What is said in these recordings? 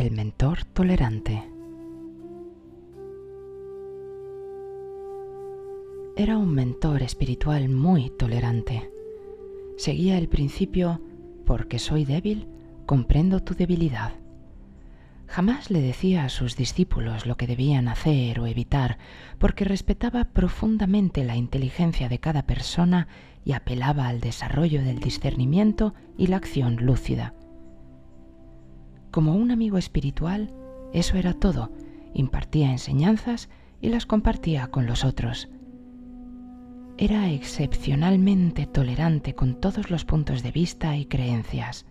El mentor tolerante. Era un mentor espiritual muy tolerante. Seguía el principio, porque soy débil, comprendo tu debilidad. Jamás le decía a sus discípulos lo que debían hacer o evitar, porque respetaba profundamente la inteligencia de cada persona y apelaba al desarrollo del discernimiento y la acción lúcida. Como un amigo espiritual, eso era todo, impartía enseñanzas y las compartía con los otros. Era excepcionalmente tolerante con todos los puntos de vista y creencias.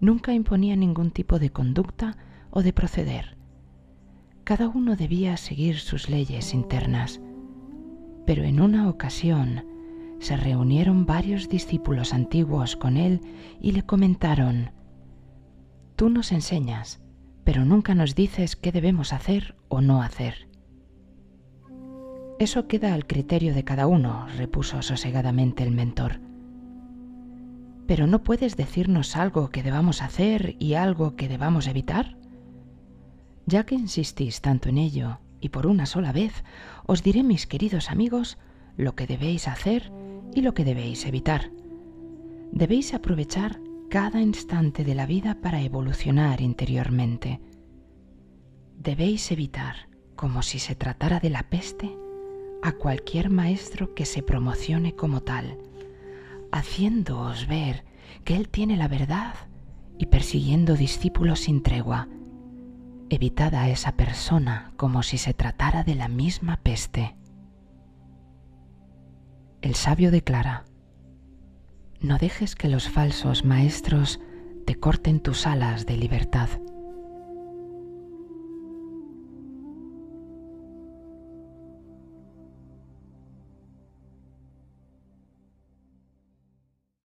Nunca imponía ningún tipo de conducta o de proceder. Cada uno debía seguir sus leyes internas. Pero en una ocasión se reunieron varios discípulos antiguos con él y le comentaron, Tú nos enseñas, pero nunca nos dices qué debemos hacer o no hacer. Eso queda al criterio de cada uno, repuso sosegadamente el mentor. ¿Pero no puedes decirnos algo que debamos hacer y algo que debamos evitar? Ya que insistís tanto en ello, y por una sola vez, os diré, mis queridos amigos, lo que debéis hacer y lo que debéis evitar. Debéis aprovechar cada instante de la vida para evolucionar interiormente. Debéis evitar, como si se tratara de la peste, a cualquier maestro que se promocione como tal, haciéndoos ver que él tiene la verdad y persiguiendo discípulos sin tregua. Evitad a esa persona como si se tratara de la misma peste. El sabio declara, no dejes que los falsos maestros te corten tus alas de libertad.